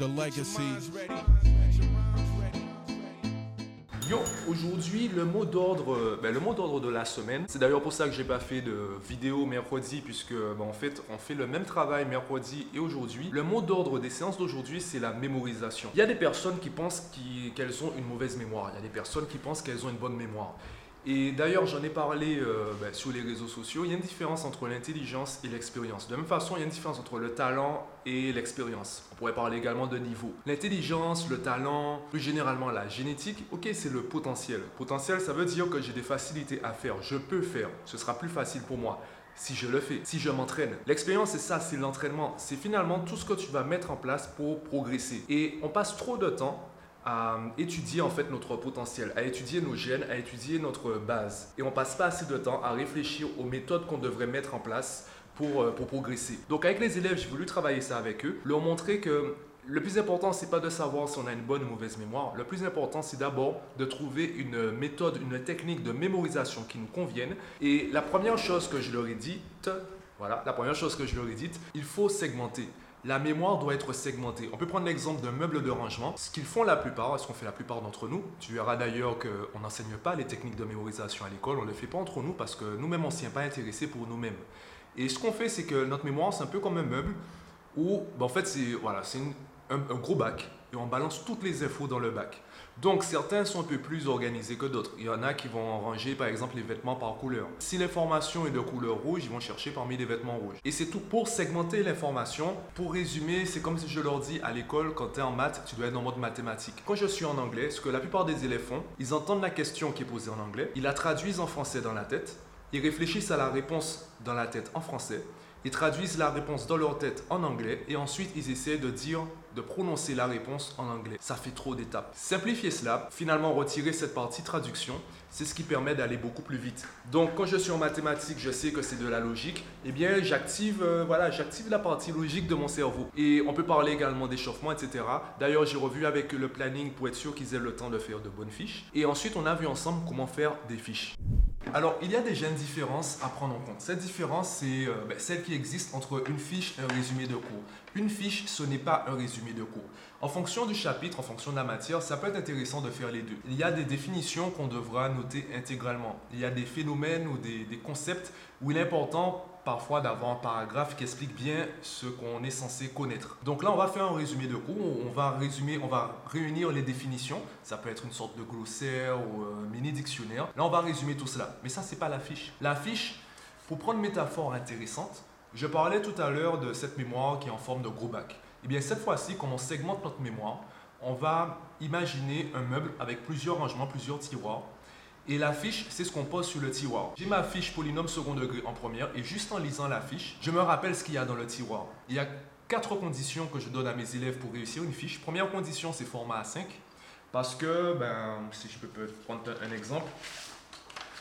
The legacy. Yo, aujourd'hui le mot d'ordre, euh, ben, le mot d'ordre de la semaine. C'est d'ailleurs pour ça que j'ai pas fait de vidéo mercredi puisque ben, en fait on fait le même travail mercredi et aujourd'hui. Le mot d'ordre des séances d'aujourd'hui c'est la mémorisation. Il y a des personnes qui pensent qu'elles ont une mauvaise mémoire. Il y a des personnes qui pensent qu'elles ont une bonne mémoire. Et d'ailleurs, j'en ai parlé euh, ben, sur les réseaux sociaux. Il y a une différence entre l'intelligence et l'expérience. De la même façon, il y a une différence entre le talent et l'expérience. On pourrait parler également de niveau. L'intelligence, le talent, plus généralement la génétique, ok, c'est le potentiel. Potentiel, ça veut dire que j'ai des facilités à faire. Je peux faire. Ce sera plus facile pour moi si je le fais, si je m'entraîne. L'expérience, c'est ça, c'est l'entraînement. C'est finalement tout ce que tu vas mettre en place pour progresser. Et on passe trop de temps à étudier en fait notre potentiel, à étudier nos gènes, à étudier notre base. Et on passe pas assez de temps à réfléchir aux méthodes qu'on devrait mettre en place pour, euh, pour progresser. Donc avec les élèves, j'ai voulu travailler ça avec eux, leur montrer que le plus important, c'est pas de savoir si on a une bonne ou mauvaise mémoire. Le plus important, c'est d'abord de trouver une méthode, une technique de mémorisation qui nous convienne. Et la première chose que je leur ai dite, voilà, la première chose que je leur ai dite, il faut segmenter. La mémoire doit être segmentée. On peut prendre l'exemple d'un meuble de rangement. Ce qu'ils font la plupart, ce qu'on fait la plupart d'entre nous, tu verras d'ailleurs qu'on n'enseigne pas les techniques de mémorisation à l'école, on ne le fait pas entre nous parce que nous-mêmes, on s'y est pas intéressé pour nous-mêmes. Et ce qu'on fait, c'est que notre mémoire, c'est un peu comme un meuble où, ben, en fait, c'est un gros bac et on balance toutes les infos dans le bac. Donc certains sont un peu plus organisés que d'autres. Il y en a qui vont ranger par exemple les vêtements par couleur. Si l'information est de couleur rouge, ils vont chercher parmi les vêtements rouges. Et c'est tout pour segmenter l'information. Pour résumer, c'est comme si je leur dis à l'école, quand tu es en maths, tu dois être en mode mathématique. Quand je suis en anglais, ce que la plupart des élèves font, ils entendent la question qui est posée en anglais, ils la traduisent en français dans la tête, ils réfléchissent à la réponse dans la tête en français, ils traduisent la réponse dans leur tête en anglais et ensuite ils essaient de dire, de prononcer la réponse en anglais. Ça fait trop d'étapes. Simplifier cela, finalement retirer cette partie traduction, c'est ce qui permet d'aller beaucoup plus vite. Donc quand je suis en mathématiques, je sais que c'est de la logique, eh bien j'active euh, voilà, j'active la partie logique de mon cerveau. Et on peut parler également d'échauffement, etc. D'ailleurs, j'ai revu avec le planning pour être sûr qu'ils aient le temps de faire de bonnes fiches. Et ensuite, on a vu ensemble comment faire des fiches. Alors, il y a déjà une différence à prendre en compte. Cette différence, c'est euh, ben, celle qui existe entre une fiche et un résumé de cours. Une fiche, ce n'est pas un résumé de cours. En fonction du chapitre, en fonction de la matière, ça peut être intéressant de faire les deux. Il y a des définitions qu'on devra noter intégralement. Il y a des phénomènes ou des, des concepts où il est important parfois d'avoir un paragraphe qui explique bien ce qu'on est censé connaître. Donc là, on va faire un résumé de cours. On va résumer, on va réunir les définitions. Ça peut être une sorte de glossaire ou un mini dictionnaire. Là, on va résumer tout cela. Mais ça, c'est pas la fiche. La fiche, pour prendre une métaphore intéressante, je parlais tout à l'heure de cette mémoire qui est en forme de gros bac. Et bien cette fois-ci, comme on segmente notre mémoire, on va imaginer un meuble avec plusieurs rangements, plusieurs tiroirs. Et la fiche, c'est ce qu'on pose sur le tiroir. J'ai ma fiche polynôme second degré en première et juste en lisant la fiche, je me rappelle ce qu'il y a dans le tiroir. Il y a quatre conditions que je donne à mes élèves pour réussir une fiche. Première condition, c'est format A5. Parce que, ben, si je peux prendre un exemple,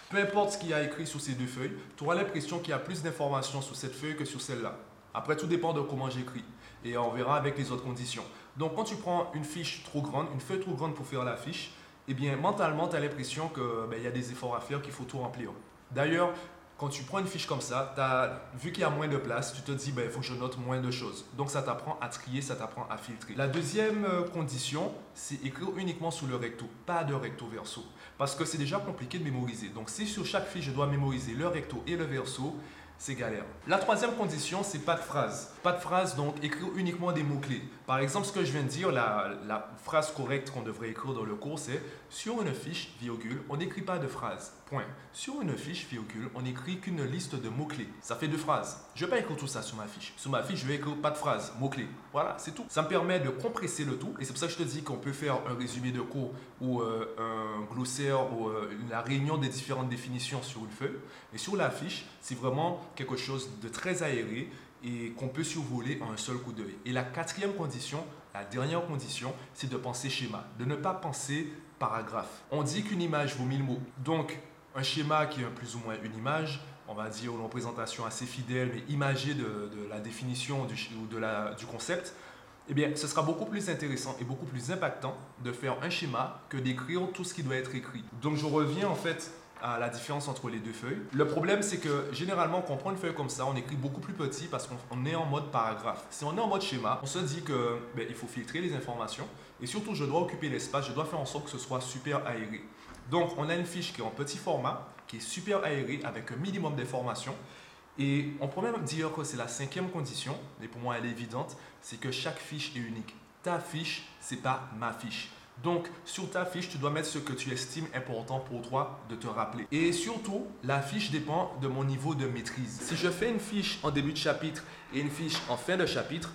peu importe ce qu'il y a écrit sur ces deux feuilles, tu auras l'impression qu'il y a plus d'informations sur cette feuille que sur celle-là. Après, tout dépend de comment j'écris. Et on verra avec les autres conditions. Donc, quand tu prends une fiche trop grande, une feuille trop grande pour faire la fiche, eh bien, mentalement, tu as l'impression qu'il ben, y a des efforts à faire, qu'il faut tout remplir. D'ailleurs, quand tu prends une fiche comme ça, as, vu qu'il y a moins de place, tu te dis, ben, il faut que je note moins de choses. Donc, ça t'apprend à trier, ça t'apprend à filtrer. La deuxième euh, condition, c'est écrire uniquement sous le recto, pas de recto verso. Parce que c'est déjà compliqué de mémoriser. Donc, si sur chaque fiche, je dois mémoriser le recto et le verso, c'est galère. La troisième condition, c'est pas de phrase. Pas de phrase, donc écrire uniquement des mots-clés. Par exemple, ce que je viens de dire, la, phrase correcte qu'on devrait écrire dans le cours, c'est sur une fiche, virgule, on n'écrit pas de phrase. Point. Sur une fiche, virgule, on n'écrit qu'une liste de mots-clés. Ça fait deux phrases. Je vais pas écrire tout ça sur ma fiche. Sur ma fiche, je vais écrire pas de phrase, mots-clés. Voilà, c'est tout. Ça me permet de compresser le tout. Et c'est pour ça que je te dis qu'on peut faire un résumé de cours ou euh, un glossaire ou euh, la réunion des différentes définitions sur une feuille. Et sur la fiche, c'est vraiment quelque chose de très aéré et qu'on peut survoler en un seul coup d'œil. Et la quatrième condition, la dernière condition, c'est de penser schéma, de ne pas penser paragraphe. On dit qu'une image vaut mille mots. Donc, un schéma qui est plus ou moins une image, on va dire une représentation assez fidèle mais imagée de, la définition ou de la, du concept, eh bien, ce sera beaucoup plus intéressant et beaucoup plus impactant de faire un schéma que d'écrire tout ce qui doit être écrit. Donc, je reviens en fait la différence entre les deux feuilles. Le problème, c'est que généralement, quand on prend une feuille comme ça, on écrit beaucoup plus petit parce qu'on est en mode paragraphe. Si on est en mode schéma, on se dit que ben, il faut filtrer les informations et surtout, je dois occuper l'espace, je dois faire en sorte que ce soit super aéré. Donc, on a une fiche qui est en petit format, qui est super aérée avec un minimum d'informations. Et on peut même dire que c'est la cinquième condition, mais pour moi elle est évidente, c'est que chaque fiche est unique. Ta fiche, c'est pas ma fiche. Donc, sur ta fiche, tu dois mettre ce que tu estimes important pour toi de te rappeler. Et surtout, la fiche dépend de mon niveau de maîtrise. Si je fais une fiche en début de chapitre et une fiche en fin de chapitre,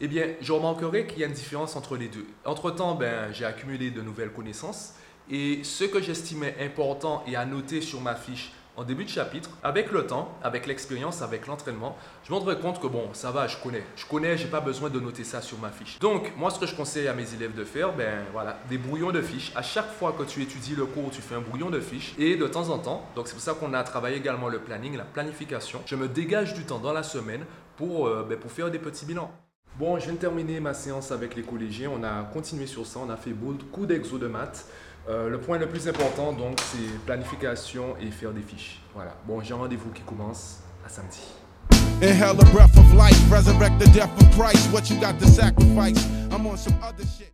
eh bien, je remarquerai qu'il y a une différence entre les deux. Entre-temps, ben, j'ai accumulé de nouvelles connaissances et ce que j'estimais important et à noter sur ma fiche en début de chapitre, avec le temps, avec l'expérience, avec l'entraînement, je me rendrai compte que bon, ça va, je connais. Je connais, j'ai pas besoin de noter ça sur ma fiche. Donc, moi, ce que je conseille à mes élèves de faire, ben voilà, des brouillons de fiches. À chaque fois que tu étudies le cours, tu fais un brouillon de fiches. Et de temps en temps, donc c'est pour ça qu'on a travaillé également le planning, la planification. Je me dégage du temps dans la semaine pour, euh, ben, pour faire des petits bilans. Bon, je viens de terminer ma séance avec les collégiens. On a continué sur ça. On a fait beaucoup d'exos de maths. Euh, le point le plus important, donc, c'est planification et faire des fiches. Voilà. Bon, j'ai un rendez-vous qui commence à samedi. Inhale the breath of life, resurrect the death of Christ. What you got to sacrifice? I'm on some other shit.